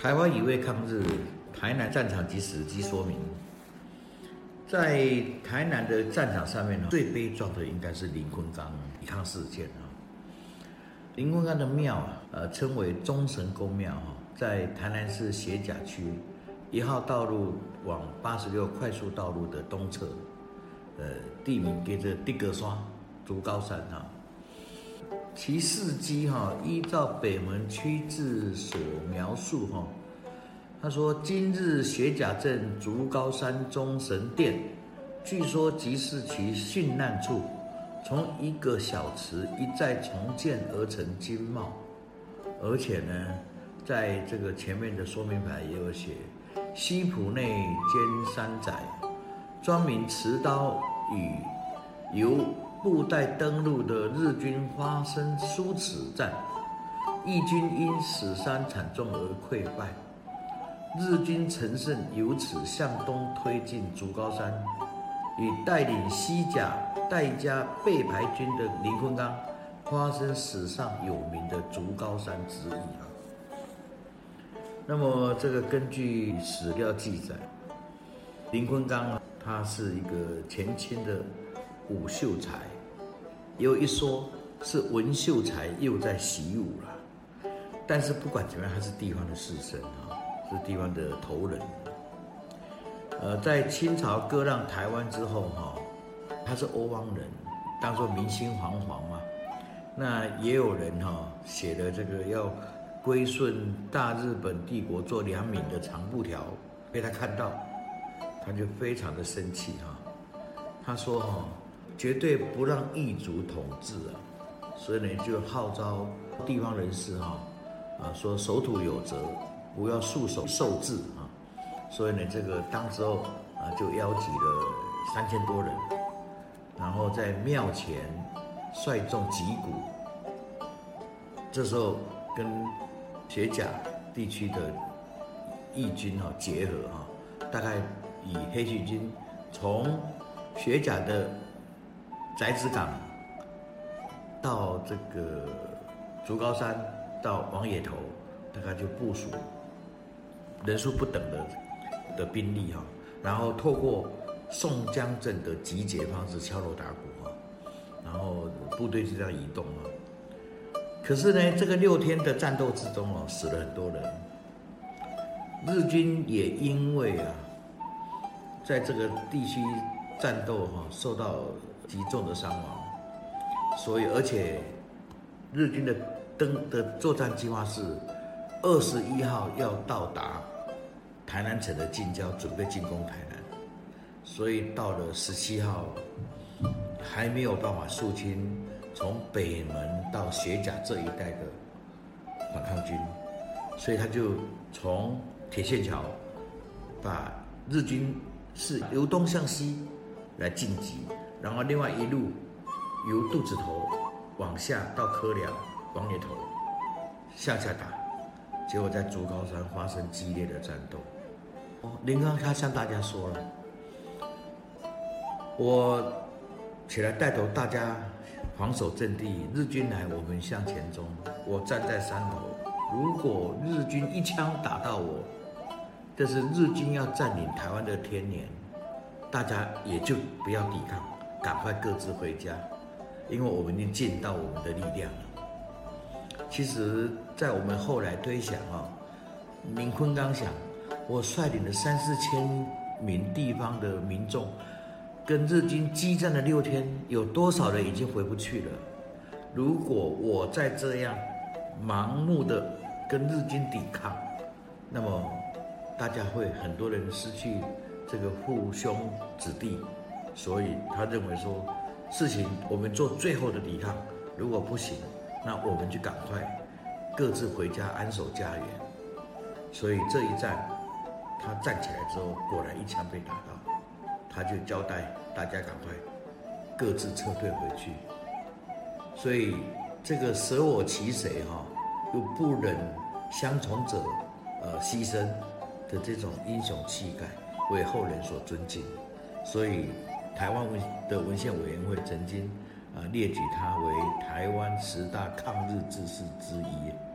台湾一位抗日，台南战场及史迹说明。在台南的战场上面呢，最悲壮的应该是林坤刚抵抗事件啊。林坤刚的庙啊，呃，称为忠神公庙哈，在台南市斜甲区一号道路往八十六快速道路的东侧，呃，地名给着地格山竹高山哈。其事迹哈，依照北门区志所描述哈，他说今日雪甲镇竹高山中神殿，据说即是其殉难处，从一个小池一再重建而成金茂，而且呢，在这个前面的说明牌也有写西浦内兼山仔，专名持刀与由。布袋登陆的日军发生殊死战，义军因死伤惨重而溃败。日军乘胜由此向东推进竹高山，与带领西甲戴家背牌军的林坤刚发生史上有名的竹高山之役啊。那么，这个根据史料记载，林坤刚啊，他是一个前清的。武秀才，有一说是文秀才又在习武了。但是不管怎么样，他是地方的士绅啊，是地方的头人。呃，在清朝割让台湾之后哈，他是欧汪人，当做民心惶惶嘛。那也有人哈写的这个要归顺大日本帝国做良民的长布条，被他看到，他就非常的生气哈。他说哈。绝对不让异族统治啊！所以呢，就号召地方人士哈啊，说守土有责，不要束手受制啊。所以呢，这个当时候啊，就邀集了三千多人，然后在庙前率众击鼓。这时候跟铁甲地区的义军哈结合哈，大概以黑旗军从雪甲的。宅子港到这个竹高山到王野头，大概就部署人数不等的的兵力哈，然后透过宋江镇的集结方式敲锣打鼓哈，然后部队就这样移动啊。可是呢，这个六天的战斗之中哦，死了很多人，日军也因为啊，在这个地区战斗哈，受到。极重的伤亡，所以而且日军的登的作战计划是二十一号要到达台南城的近郊，准备进攻台南，所以到了十七号还没有办法肃清从北门到雪甲这一带的反抗军，所以他就从铁线桥把日军是由东向西来进击。然后另外一路由肚子头往下到科梁、王爷头向下打，结果在竹高山发生激烈的战斗。哦，林刚他向大家说了：“我起来带头，大家防守阵地，日军来我们向前冲。我站在山头，如果日军一枪打到我，这是日军要占领台湾的天年，大家也就不要抵抗。”赶快各自回家，因为我们已经尽到我们的力量了。其实，在我们后来推想啊，林坤刚想，我率领了三四千名地方的民众，跟日军激战了六天，有多少人已经回不去了？如果我再这样盲目的跟日军抵抗，那么大家会很多人失去这个父兄子弟。所以他认为说，事情我们做最后的抵抗，如果不行，那我们就赶快各自回家安守家园。所以这一战，他站起来之后，果然一枪被打到，他就交代大家赶快各自撤退回去。所以这个舍我其谁哈，又不忍相从者呃牺牲的这种英雄气概，为后人所尊敬。所以。台湾文的文献委员会曾经啊列举他为台湾十大抗日志士之一。